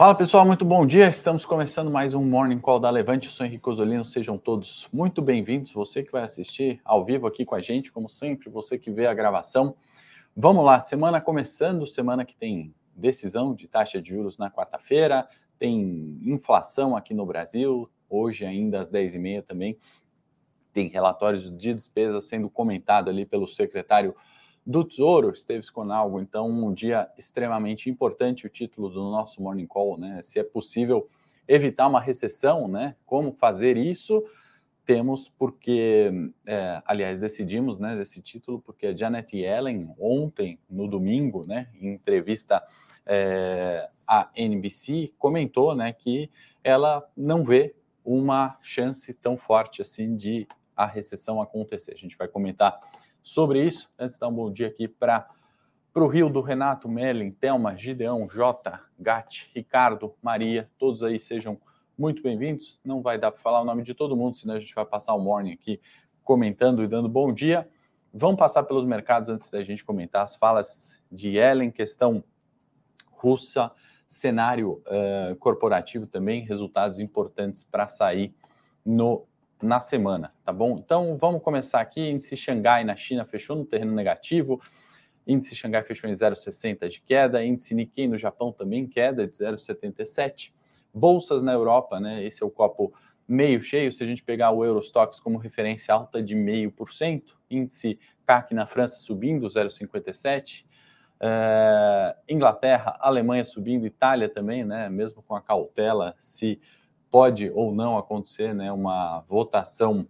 Fala pessoal, muito bom dia. Estamos começando mais um Morning Call da Levante. Eu sou Henrique Osolino. Sejam todos muito bem-vindos. Você que vai assistir ao vivo aqui com a gente, como sempre, você que vê a gravação. Vamos lá, semana começando, semana que tem decisão de taxa de juros na quarta-feira, tem inflação aqui no Brasil, hoje ainda às 10h30 também tem relatórios de despesas sendo comentado ali pelo secretário do Tesouro, Esteves Conalgo. Então, um dia extremamente importante, o título do nosso Morning Call, né? Se é possível evitar uma recessão, né? Como fazer isso? Temos porque, é, aliás, decidimos né, desse título porque a Janet Yellen, ontem, no domingo, né, em entrevista é, à NBC, comentou né, que ela não vê uma chance tão forte assim de a recessão acontecer. A gente vai comentar sobre isso. Antes de dar um bom dia aqui para o Rio do Renato, Melin, Thelma, Gideão, Jota, Gatti, Ricardo, Maria, todos aí sejam muito bem-vindos. Não vai dar para falar o nome de todo mundo, senão a gente vai passar o morning aqui comentando e dando bom dia. Vamos passar pelos mercados antes da gente comentar as falas de Ellen, questão russa, cenário uh, corporativo também, resultados importantes para sair no na semana, tá bom? Então vamos começar aqui. Índice Xangai na China fechou no terreno negativo. Índice Xangai fechou em 0,60 de queda. Índice Nikkei no Japão também queda de 0,77. Bolsas na Europa, né? Esse é o copo meio cheio. Se a gente pegar o Eurostox como referência alta de 0,5%, índice CAC na França subindo 0,57%. Uh, eh, Inglaterra, Alemanha subindo, Itália também, né? Mesmo com a cautela, se pode ou não acontecer né, uma votação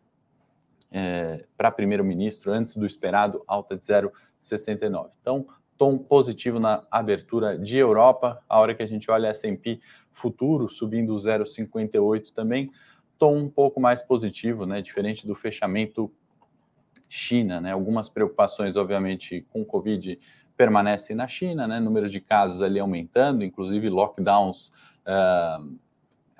é, para primeiro-ministro antes do esperado, alta de 0,69. Então, tom positivo na abertura de Europa. A hora que a gente olha S&P futuro subindo 0,58 também, tom um pouco mais positivo, né, diferente do fechamento China, né? Algumas preocupações, obviamente, com Covid permanecem na China, né? Número de casos ali aumentando, inclusive lockdowns uh,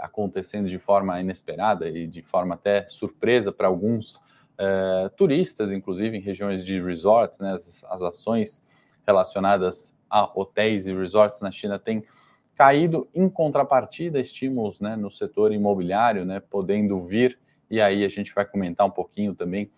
acontecendo de forma inesperada e de forma até surpresa para alguns uh, turistas, inclusive em regiões de resorts, né, as, as, ações relacionadas a hotéis e resorts na China têm caído, em contrapartida, estímulos né, no setor imobiliário, né, podendo vir, e aí a gente vai comentar um pouquinho também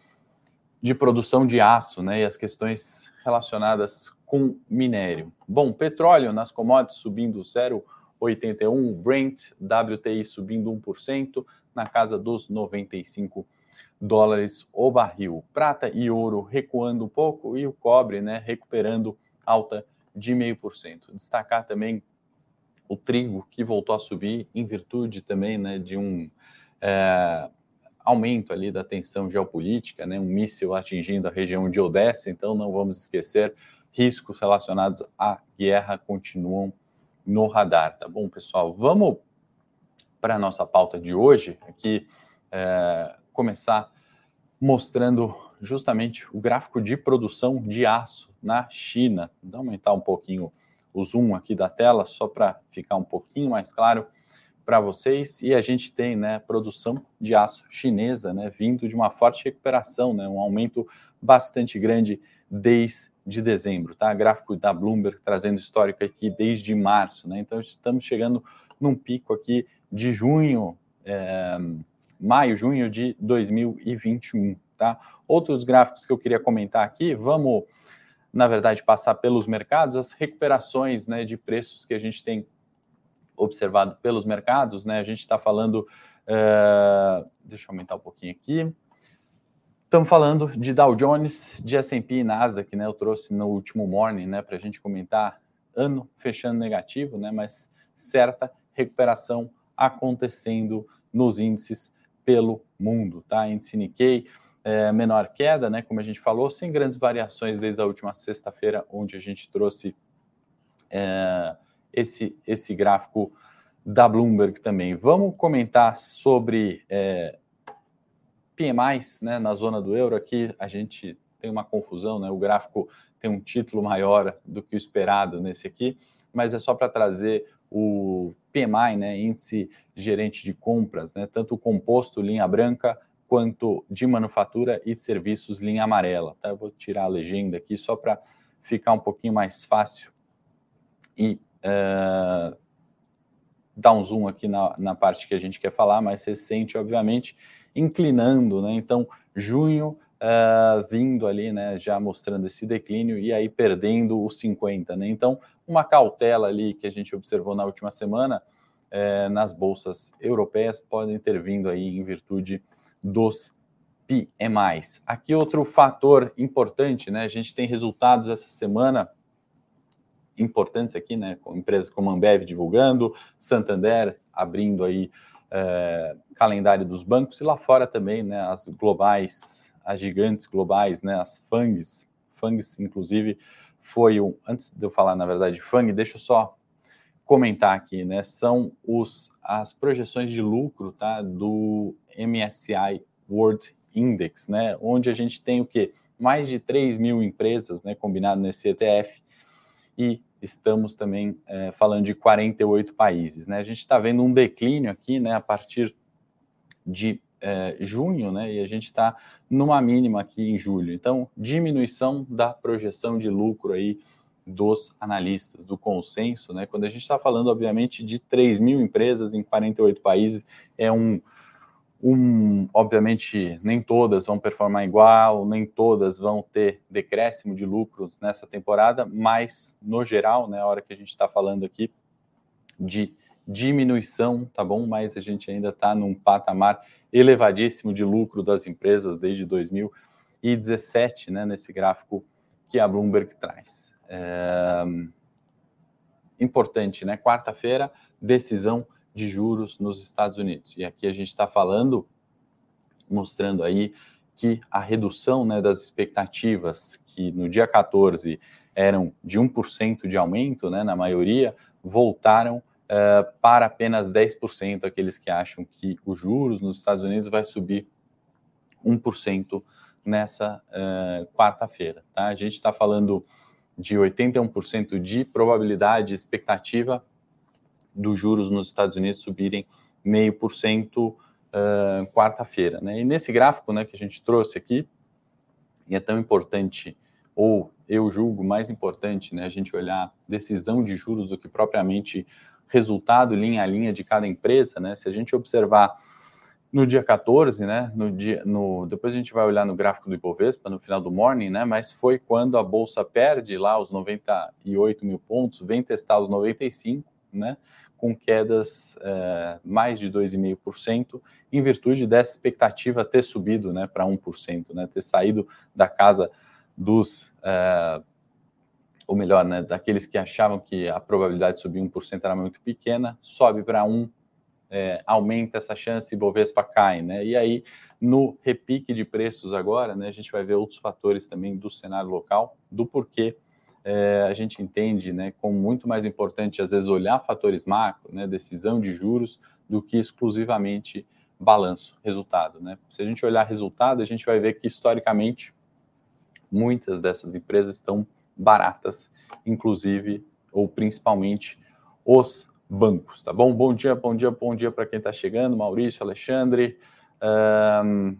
de produção de aço né, e as questões relacionadas com minério. Bom, petróleo nas commodities subindo 0,1%. 81, Brent, WTI subindo 1%, na casa dos 95 dólares o barril. Prata e ouro recuando um pouco e o cobre, né, recuperando alta de 0,5%. Destacar também o trigo que voltou a subir em virtude também, né, de um é, aumento ali da tensão geopolítica, né, um míssil atingindo a região de Odessa, então não vamos esquecer riscos relacionados à guerra continuam no radar, tá bom, pessoal? Vamos para a nossa pauta de hoje, aqui é, começar mostrando justamente o gráfico de produção de aço na China. Vou aumentar um pouquinho o zoom aqui da tela, só para ficar um pouquinho mais claro para vocês. E a gente tem né, produção de aço chinesa né, vindo de uma forte recuperação, né, um aumento bastante grande desde de dezembro, tá? Gráfico da Bloomberg trazendo histórico aqui desde março, né? Então estamos chegando num pico aqui de junho, é, maio, junho de 2021, tá? Outros gráficos que eu queria comentar aqui, vamos, na verdade, passar pelos mercados, as recuperações, né, de preços que a gente tem observado pelos mercados, né? A gente está falando, é, deixa eu aumentar um pouquinho aqui. Estamos falando de Dow Jones, de S&P e Nasdaq, né? Eu trouxe no último morning, né, para a gente comentar ano fechando negativo, né? Mas certa recuperação acontecendo nos índices pelo mundo, tá? Índice Nikkei, é, menor queda, né? Como a gente falou, sem grandes variações desde a última sexta-feira, onde a gente trouxe é, esse esse gráfico da Bloomberg também. Vamos comentar sobre é, PMIs né, na zona do euro, aqui a gente tem uma confusão, né? O gráfico tem um título maior do que o esperado nesse aqui, mas é só para trazer o PMI, né, índice gerente de compras, né, tanto o composto linha branca quanto de manufatura e serviços linha amarela. Tá? Eu vou tirar a legenda aqui só para ficar um pouquinho mais fácil e uh, dar um zoom aqui na, na parte que a gente quer falar, mais recente, obviamente, inclinando, né? Então, junho uh, vindo ali, né, já mostrando esse declínio e aí perdendo os 50, né? Então, uma cautela ali que a gente observou na última semana eh, nas bolsas europeias podem ter vindo aí em virtude dos PMIs. Aqui outro fator importante, né? A gente tem resultados essa semana importantes aqui, né? Empresas como Ambev divulgando, Santander abrindo aí é, calendário dos bancos e lá fora também, né? As globais, as gigantes globais, né? As FANGs, FANGs inclusive foi um. Antes de eu falar na verdade FANG, deixa eu só comentar aqui, né? São os as projeções de lucro, tá? Do MSCI World Index, né? Onde a gente tem o que mais de 3 mil empresas, né? Combinado nesse ETF e estamos também é, falando de 48 países. Né? A gente está vendo um declínio aqui né, a partir de é, junho, né, e a gente está numa mínima aqui em julho. Então, diminuição da projeção de lucro aí dos analistas, do consenso, né? Quando a gente está falando, obviamente, de 3 mil empresas em 48 países, é um, um, obviamente, nem todas vão performar igual, nem todas vão ter decréscimo de lucros nessa temporada, mas, no geral, né, a hora que a gente está falando aqui de diminuição, tá bom? Mas a gente ainda está num patamar elevadíssimo de lucro das empresas desde 2017, né, nesse gráfico que a Bloomberg traz. É... Importante, né? Quarta-feira, decisão de juros nos Estados Unidos. E aqui a gente está falando, mostrando aí que a redução né, das expectativas, que no dia 14 eram de 1% de aumento, né, na maioria, voltaram uh, para apenas 10%, aqueles que acham que os juros nos Estados Unidos vai subir 1% nessa uh, quarta-feira. Tá? A gente está falando de 81% de probabilidade, expectativa dos juros nos Estados Unidos subirem meio por cento uh, quarta-feira. Né? E nesse gráfico né, que a gente trouxe aqui, e é tão importante, ou eu julgo mais importante, né, a gente olhar decisão de juros do que propriamente resultado linha a linha de cada empresa. Né? Se a gente observar no dia 14, né, no dia, no, depois a gente vai olhar no gráfico do Ibovespa no final do morning, né, mas foi quando a bolsa perde lá os 98 mil pontos, vem testar os 95, né, com quedas é, mais de 2,5%, em virtude dessa expectativa ter subido né, para 1%, né, ter saído da casa dos. É, ou melhor, né, daqueles que achavam que a probabilidade de subir 1% era muito pequena, sobe para 1%, é, aumenta essa chance e Bovespa cai, né? E aí, no repique de preços agora, né, a gente vai ver outros fatores também do cenário local, do porquê é, a gente entende né, como muito mais importante, às vezes, olhar fatores macro, né, decisão de juros, do que exclusivamente balanço, resultado. Né? Se a gente olhar resultado, a gente vai ver que, historicamente, muitas dessas empresas estão baratas, inclusive, ou principalmente, os bancos, tá bom? Bom dia, bom dia, bom dia para quem está chegando, Maurício, Alexandre. Um,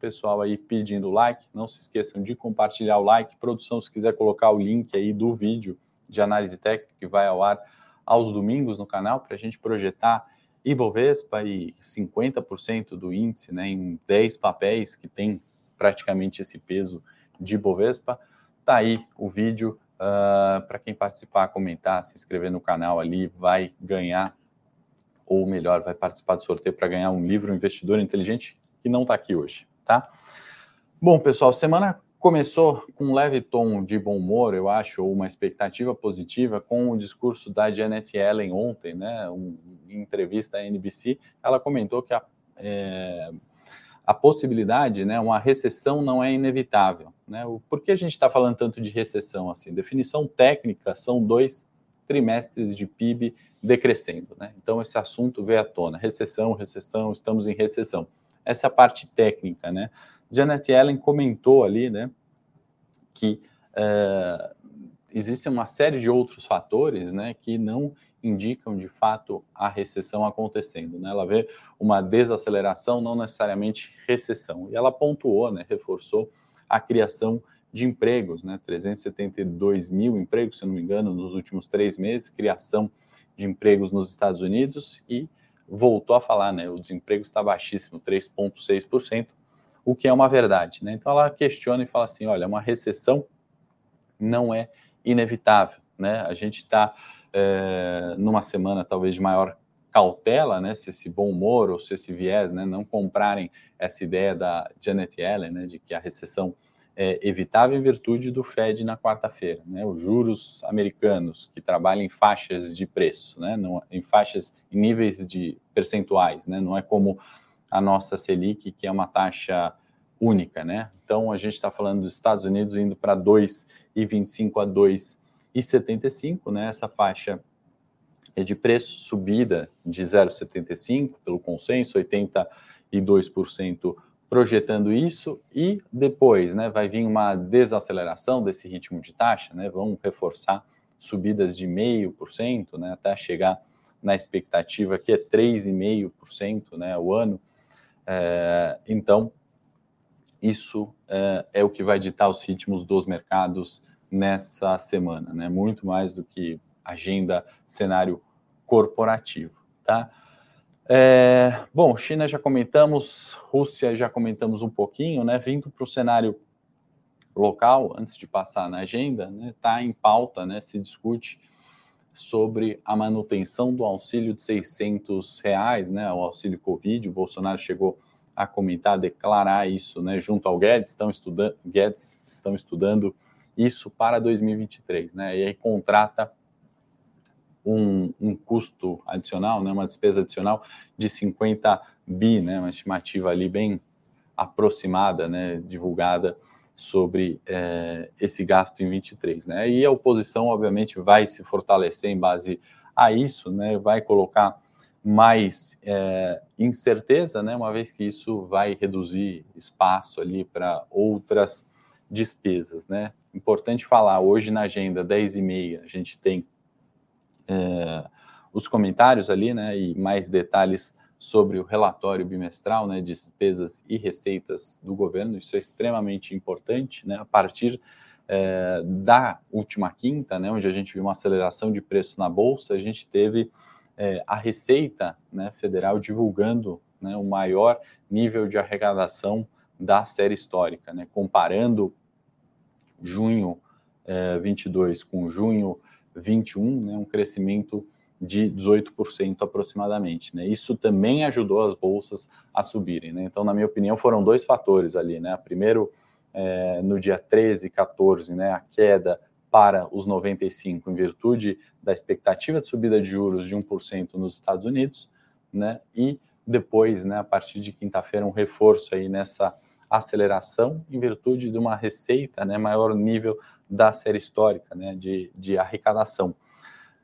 pessoal aí pedindo like. Não se esqueçam de compartilhar o like. Produção, se quiser colocar o link aí do vídeo de análise técnica que vai ao ar aos domingos no canal para a gente projetar Ibovespa e 50% do índice né, em 10 papéis que tem praticamente esse peso de Ibovespa. Tá aí o vídeo. Uh, ah, para quem participar, comentar, se inscrever no canal ali, vai ganhar, ou melhor, vai participar do sorteio para ganhar um livro Investidor Inteligente que não está aqui hoje tá? Bom, pessoal, semana começou com um leve tom de bom humor, eu acho, ou uma expectativa positiva com o discurso da Janet Yellen ontem, né? Um, em entrevista à NBC, ela comentou que a, é, a possibilidade, né, uma recessão não é inevitável. Né? O, por que a gente está falando tanto de recessão assim? Definição técnica são dois trimestres de PIB decrescendo. Né? Então, esse assunto veio à tona. Recessão, recessão, estamos em recessão. Essa parte técnica, né? Janet Yellen comentou ali, né, que uh, existe uma série de outros fatores, né, que não indicam de fato a recessão acontecendo, né? Ela vê uma desaceleração, não necessariamente recessão. E ela pontuou, né, reforçou a criação de empregos, né? 372 mil empregos, se não me engano, nos últimos três meses, criação de empregos nos Estados Unidos e voltou a falar, né? O desemprego está baixíssimo, 3,6%, o que é uma verdade, né? Então ela questiona e fala assim: olha, uma recessão não é inevitável, né? A gente está é, numa semana talvez de maior cautela, né, se esse bom humor ou se esse viés, né, não comprarem essa ideia da Janet Yellen, né, de que a recessão é, evitável em virtude do Fed na quarta-feira. Né? Os juros americanos, que trabalham em faixas de preço, né? Não, em faixas, em níveis de percentuais, né? não é como a nossa Selic, que é uma taxa única. Né? Então, a gente está falando dos Estados Unidos indo para 2,25 a 2,75, né? essa faixa é de preço subida de 0,75 pelo consenso, 82% projetando isso e depois, né, vai vir uma desaceleração desse ritmo de taxa, né, vão reforçar subidas de meio por cento, né, até chegar na expectativa que é 3,5%, né, o ano. É, então, isso é, é, o que vai ditar os ritmos dos mercados nessa semana, né, muito mais do que agenda, cenário corporativo, tá? É, bom, China já comentamos, Rússia já comentamos um pouquinho, né? Vindo para o cenário local, antes de passar na agenda, está né, tá em pauta, né? Se discute sobre a manutenção do auxílio de 600 reais, né? O auxílio Covid. O Bolsonaro chegou a comentar, declarar isso, né? Junto ao Guedes, estão estudando, Guedes estão estudando isso para 2023, né? E aí contrata um, um, custo adicional, né, uma despesa adicional de 50 bi, né, uma estimativa ali bem aproximada, né, divulgada sobre é, esse gasto em 23. Né, e a oposição, obviamente, vai se fortalecer em base a isso, né, vai colocar mais é, incerteza, né, uma vez que isso vai reduzir espaço ali para outras despesas. Né. Importante falar, hoje na agenda 10 e meia, a gente tem é, os comentários ali, né, e mais detalhes sobre o relatório bimestral, né, despesas e receitas do governo. Isso é extremamente importante, né, a partir é, da última quinta, né, onde a gente viu uma aceleração de preços na bolsa, a gente teve é, a Receita né, Federal divulgando né, o maior nível de arrecadação da série histórica, né, comparando junho é, 22 com junho 21, né, um crescimento de 18% aproximadamente. Né? Isso também ajudou as bolsas a subirem. Né? Então, na minha opinião, foram dois fatores ali. Né? Primeiro, é, no dia 13 e 14, né, a queda para os 95, em virtude da expectativa de subida de juros de 1% nos Estados Unidos, né, e depois, né, a partir de quinta-feira, um reforço aí nessa aceleração em virtude de uma receita, né, maior nível da série histórica né, de, de arrecadação.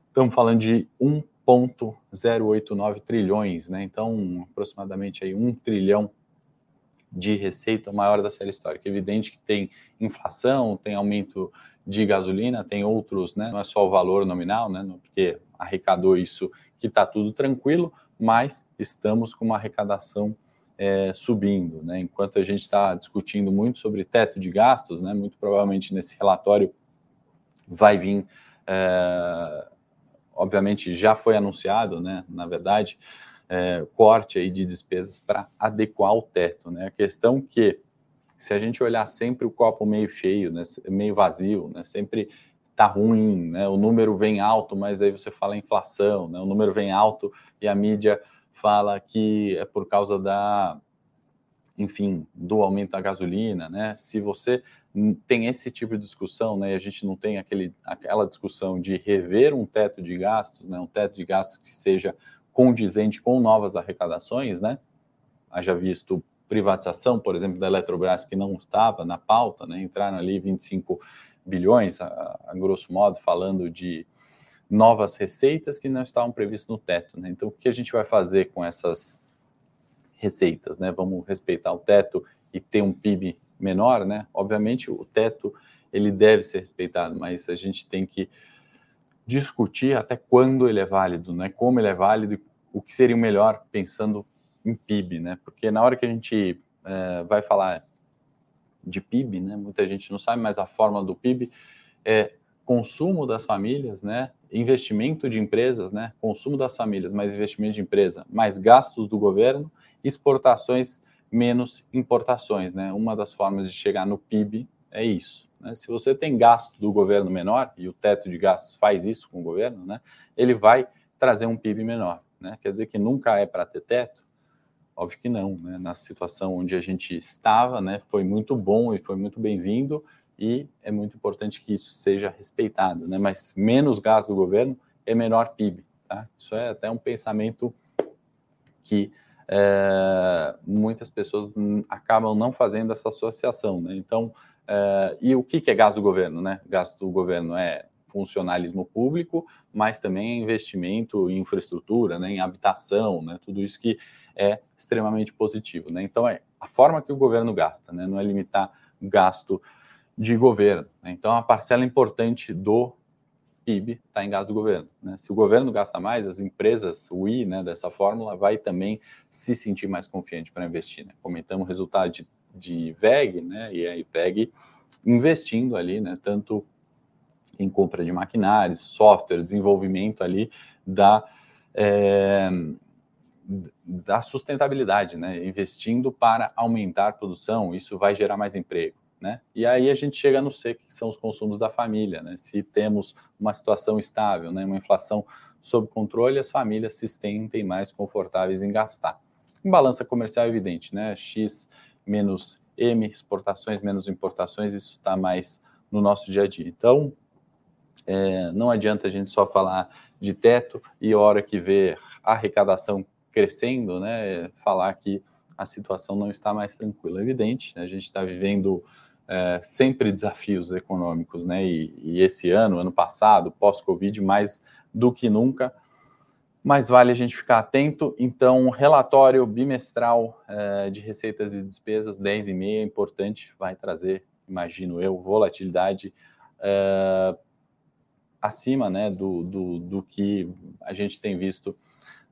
Estamos falando de 1,089 trilhões, né? Então, aproximadamente aí um trilhão de receita maior da série histórica. Evidente que tem inflação, tem aumento de gasolina, tem outros, né? Não é só o valor nominal, né? Porque arrecadou isso que está tudo tranquilo, mas estamos com uma arrecadação é, subindo. Né? Enquanto a gente está discutindo muito sobre teto de gastos, né, muito provavelmente nesse relatório vai vir, é, obviamente já foi anunciado, né, na verdade, é, corte aí de despesas para adequar o teto. Né? A questão que, se a gente olhar sempre o copo meio cheio, né, meio vazio, né, sempre está ruim, né, o número vem alto, mas aí você fala inflação, né, o número vem alto e a mídia fala que é por causa da, enfim, do aumento da gasolina, né? Se você tem esse tipo de discussão, né, e a gente não tem aquele, aquela discussão de rever um teto de gastos, né, um teto de gastos que seja condizente com novas arrecadações, né? Haja visto privatização, por exemplo, da Eletrobras, que não estava na pauta, né? Entraram ali 25 bilhões, a, a grosso modo, falando de novas receitas que não estavam previstas no teto. Né? Então, o que a gente vai fazer com essas receitas? Né? Vamos respeitar o teto e ter um PIB menor? Né? Obviamente, o teto ele deve ser respeitado, mas a gente tem que discutir até quando ele é válido, né? como ele é válido o que seria o melhor pensando em PIB, né? porque na hora que a gente é, vai falar de PIB, né? Muita gente não sabe, mas a fórmula do PIB é consumo das famílias, né? Investimento de empresas, né? Consumo das famílias, mais investimento de empresa, mais gastos do governo, exportações menos importações, né? Uma das formas de chegar no PIB é isso. Né? Se você tem gasto do governo menor e o teto de gastos faz isso com o governo, né? Ele vai trazer um PIB menor, né? Quer dizer que nunca é para ter teto, Óbvio que não, né? Na situação onde a gente estava, né, foi muito bom e foi muito bem-vindo e é muito importante que isso seja respeitado, né? Mas menos gasto do governo é menor PIB, tá? Isso é até um pensamento que é, muitas pessoas acabam não fazendo essa associação, né? Então, é, e o que, é gasto do governo, né? Gasto do governo é funcionalismo público, mas também investimento em infraestrutura, né, em habitação, né, tudo isso que é extremamente positivo. Né? Então, é a forma que o governo gasta, né, não é limitar gasto de governo. Né? Então, a parcela importante do PIB está em gasto do governo. Né? Se o governo gasta mais, as empresas, o I né, dessa fórmula, vai também se sentir mais confiante para investir. Né? Comentamos o resultado de, de VEG, né, e a IPEG investindo ali, né, tanto em compra de maquinários, software, desenvolvimento ali da, é, da sustentabilidade, né? Investindo para aumentar a produção, isso vai gerar mais emprego. Né? E aí a gente chega no C, que são os consumos da família. Né? Se temos uma situação estável, né? uma inflação sob controle, as famílias se sentem mais confortáveis em gastar. Em balança comercial é evidente, né? X menos M, exportações menos importações, isso está mais no nosso dia a dia. Então, é, não adianta a gente só falar de teto e a hora que vê a arrecadação crescendo, né, falar que a situação não está mais tranquila. É evidente, né, a gente está vivendo é, sempre desafios econômicos, né, e, e esse ano, ano passado, pós-Covid, mais do que nunca, mas vale a gente ficar atento. Então, relatório bimestral é, de receitas e despesas, 10,5 é importante, vai trazer, imagino eu, volatilidade é, acima né, do, do, do que a gente tem visto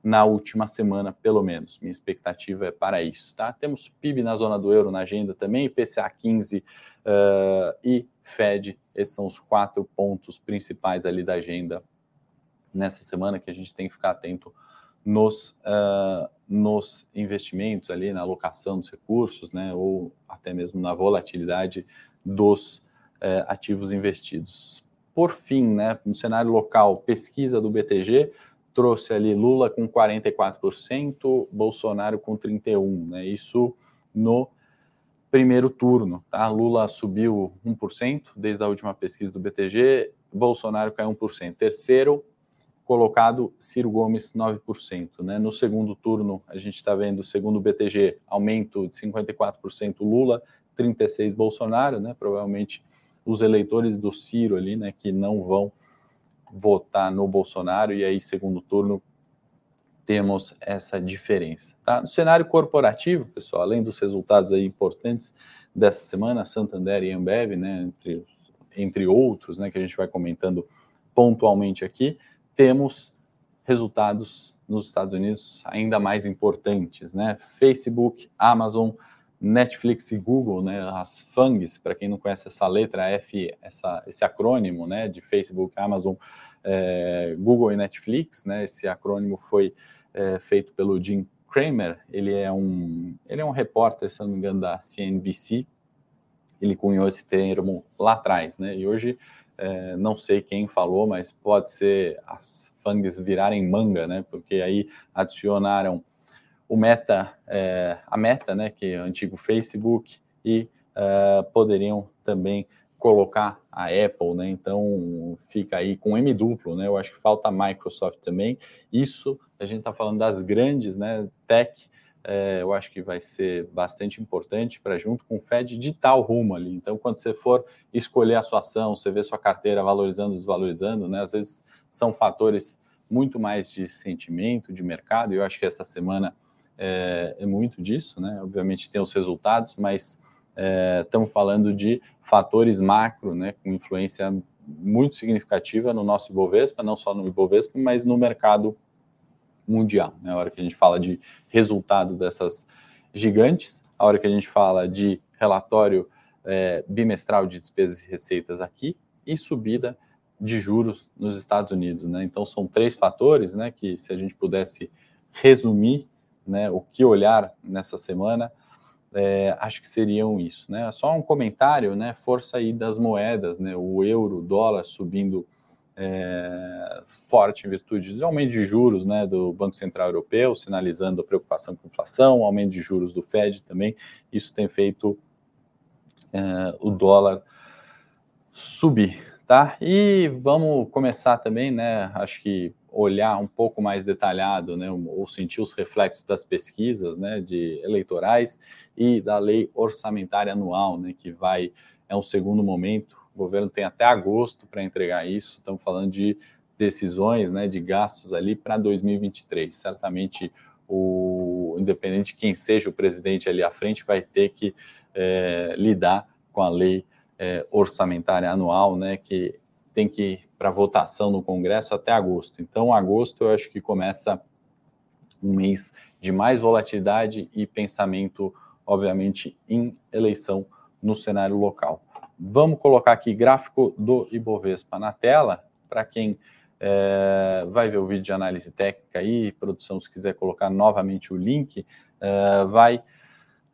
na última semana, pelo menos. Minha expectativa é para isso. Tá? Temos PIB na zona do euro na agenda também, IPCA 15 uh, e Fed. Esses são os quatro pontos principais ali da agenda nessa semana que a gente tem que ficar atento nos, uh, nos investimentos ali, na alocação dos recursos, né, ou até mesmo na volatilidade dos uh, ativos investidos. Por fim, né, no cenário local, pesquisa do BTG trouxe ali Lula com 44%, Bolsonaro com 31%. Né, isso no primeiro turno. Tá? Lula subiu 1% desde a última pesquisa do BTG, Bolsonaro caiu 1%. Terceiro colocado, Ciro Gomes, 9%. Né? No segundo turno, a gente está vendo, segundo o BTG, aumento de 54% Lula, 36% Bolsonaro, né? provavelmente os eleitores do Ciro ali, né, que não vão votar no Bolsonaro, e aí, segundo turno, temos essa diferença. Tá? No cenário corporativo, pessoal, além dos resultados aí importantes dessa semana, Santander e Ambev, né, entre, entre outros, né, que a gente vai comentando pontualmente aqui, temos resultados nos Estados Unidos ainda mais importantes, né? Facebook, Amazon, Netflix e Google, né, as FANGs, para quem não conhece essa letra F, essa, esse acrônimo, né, de Facebook, Amazon, é, Google e Netflix, né, esse acrônimo foi é, feito pelo Jim Cramer, ele é um, ele é um repórter, se não me engano, da CNBC, ele cunhou esse termo lá atrás, né, e hoje é, não sei quem falou, mas pode ser as FANGs virarem manga, né, porque aí adicionaram o Meta, é, a Meta, né, que é o antigo Facebook, e é, poderiam também colocar a Apple, né? Então fica aí com M duplo, né? Eu acho que falta a Microsoft também. Isso a gente está falando das grandes, né? Tech, é, eu acho que vai ser bastante importante para junto com o Fed o rumo ali. Então, quando você for escolher a sua ação, você vê sua carteira valorizando, desvalorizando, né? Às vezes são fatores muito mais de sentimento, de mercado. Eu acho que essa semana é, é muito disso, né? Obviamente tem os resultados, mas é, estamos falando de fatores macro, né, com influência muito significativa no nosso Ibovespa, não só no Ibovespa, mas no mercado mundial. Né? Hora que a gente fala de resultados dessas gigantes, a hora que a gente fala de relatório é, bimestral de despesas e receitas aqui e subida de juros nos Estados Unidos. Né? Então, são três fatores né, que, se a gente pudesse resumir né, o que olhar nessa semana, é, acho que seriam isso. Né? Só um comentário, né, força aí das moedas, né, o euro, o dólar subindo é, forte em virtude do aumento de juros né, do Banco Central Europeu, sinalizando a preocupação com a inflação, aumento de juros do Fed também, isso tem feito é, o dólar subir, tá? E vamos começar também, né? Acho que olhar um pouco mais detalhado, né? Ou sentir os reflexos das pesquisas, né? De eleitorais e da lei orçamentária anual, né? Que vai é um segundo momento. O governo tem até agosto para entregar isso. Estamos falando de decisões, né? De gastos ali para 2023. Certamente o independente de quem seja o presidente ali à frente vai ter que é, lidar com a lei é, orçamentária anual, né, que tem que para votação no Congresso até agosto. Então, agosto eu acho que começa um mês de mais volatilidade e pensamento, obviamente, em eleição no cenário local. Vamos colocar aqui gráfico do Ibovespa na tela, para quem é, vai ver o vídeo de análise técnica aí, produção, se quiser colocar novamente o link, é, vai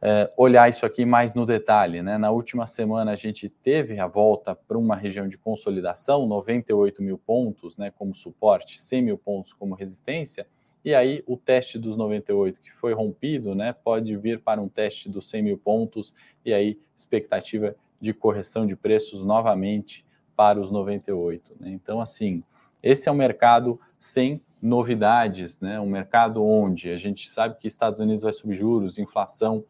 é, olhar isso aqui mais no detalhe. Né? Na última semana, a gente teve a volta para uma região de consolidação, 98 mil pontos né, como suporte, 100 mil pontos como resistência, e aí o teste dos 98 que foi rompido né, pode vir para um teste dos 100 mil pontos, e aí expectativa de correção de preços novamente para os 98. Né? Então, assim, esse é um mercado sem novidades, né? um mercado onde a gente sabe que Estados Unidos vai subir juros, inflação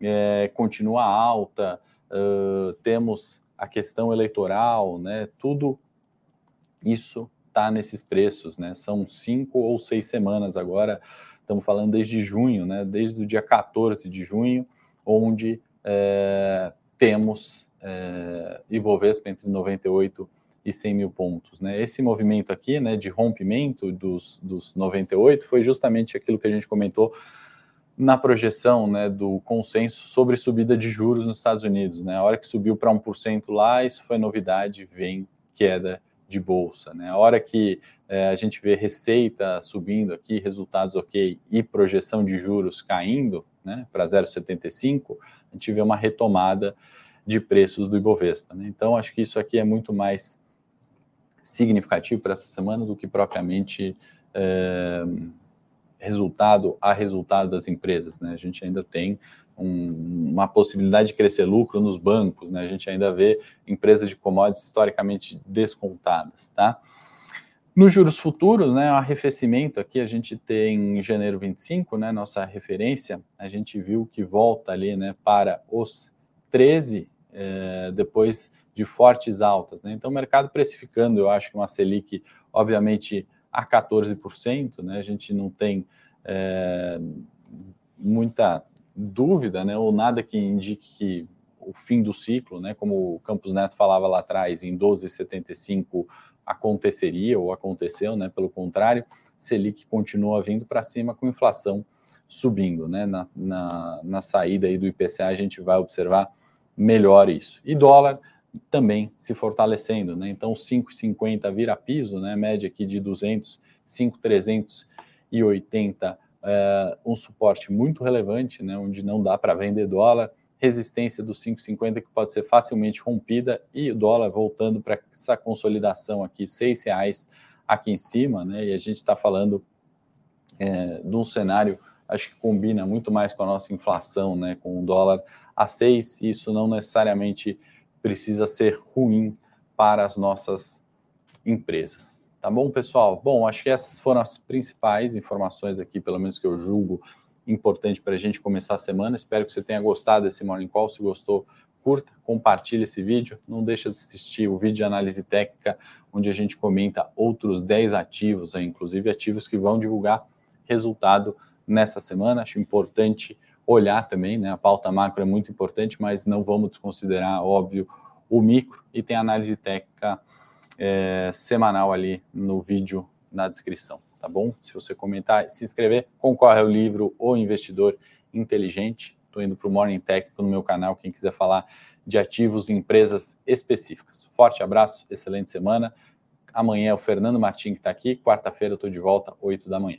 é, continua alta, uh, temos a questão eleitoral, né? Tudo isso está nesses preços, né? São cinco ou seis semanas agora, estamos falando desde junho, né? Desde o dia 14 de junho, onde é, temos é, Ibovespa entre 98 e 100 mil pontos. Né? Esse movimento aqui né, de rompimento dos, dos 98 foi justamente aquilo que a gente comentou na projeção né, do consenso sobre subida de juros nos Estados Unidos. Né? A hora que subiu para 1% lá, isso foi novidade, vem queda de bolsa. Né? A hora que é, a gente vê receita subindo aqui, resultados ok, e projeção de juros caindo né, para 0,75, a gente vê uma retomada de preços do Ibovespa. Né? Então, acho que isso aqui é muito mais significativo para essa semana do que propriamente. É, resultado a resultado das empresas. Né? A gente ainda tem um, uma possibilidade de crescer lucro nos bancos, né? a gente ainda vê empresas de commodities historicamente descontadas. Tá? Nos juros futuros, né, o arrefecimento aqui a gente tem em janeiro 25, né, nossa referência, a gente viu que volta ali né, para os 13 eh, depois de fortes altas. Né? Então, o mercado precificando, eu acho que uma Selic, obviamente, a 14%, né? A gente não tem é, muita dúvida, né? Ou nada que indique que o fim do ciclo, né? Como o Campos Neto falava lá atrás, em 12,75 aconteceria ou aconteceu, né? Pelo contrário, Selic continua vindo para cima com inflação subindo, né? Na, na, na saída aí do IPCA a gente vai observar melhor isso. E dólar também se fortalecendo, né? Então 5,50 vira piso, né? Média aqui de 200, 5,380, é, um suporte muito relevante, né? Onde não dá para vender dólar, resistência dos 5,50 que pode ser facilmente rompida e o dólar voltando para essa consolidação aqui, seis reais aqui em cima, né? E a gente está falando é, de um cenário, acho que combina muito mais com a nossa inflação, né? Com o dólar a seis, isso não necessariamente precisa ser ruim para as nossas empresas. Tá bom, pessoal? Bom, acho que essas foram as principais informações aqui, pelo menos que eu julgo importante para a gente começar a semana. Espero que você tenha gostado desse Morning Call. Se gostou, curta, compartilhe esse vídeo. Não deixe de assistir o vídeo de análise técnica, onde a gente comenta outros 10 ativos, inclusive ativos que vão divulgar resultado nessa semana. Acho importante olhar também, né? A pauta macro é muito importante, mas não vamos desconsiderar, óbvio, o micro e tem análise técnica é, semanal ali no vídeo na descrição, tá bom? Se você comentar, se inscrever, concorre ao livro O Investidor Inteligente. Estou indo para o Morning Técnico no meu canal, quem quiser falar de ativos e empresas específicas. Forte abraço, excelente semana. Amanhã é o Fernando Martins que está aqui. Quarta-feira eu estou de volta, 8 da manhã.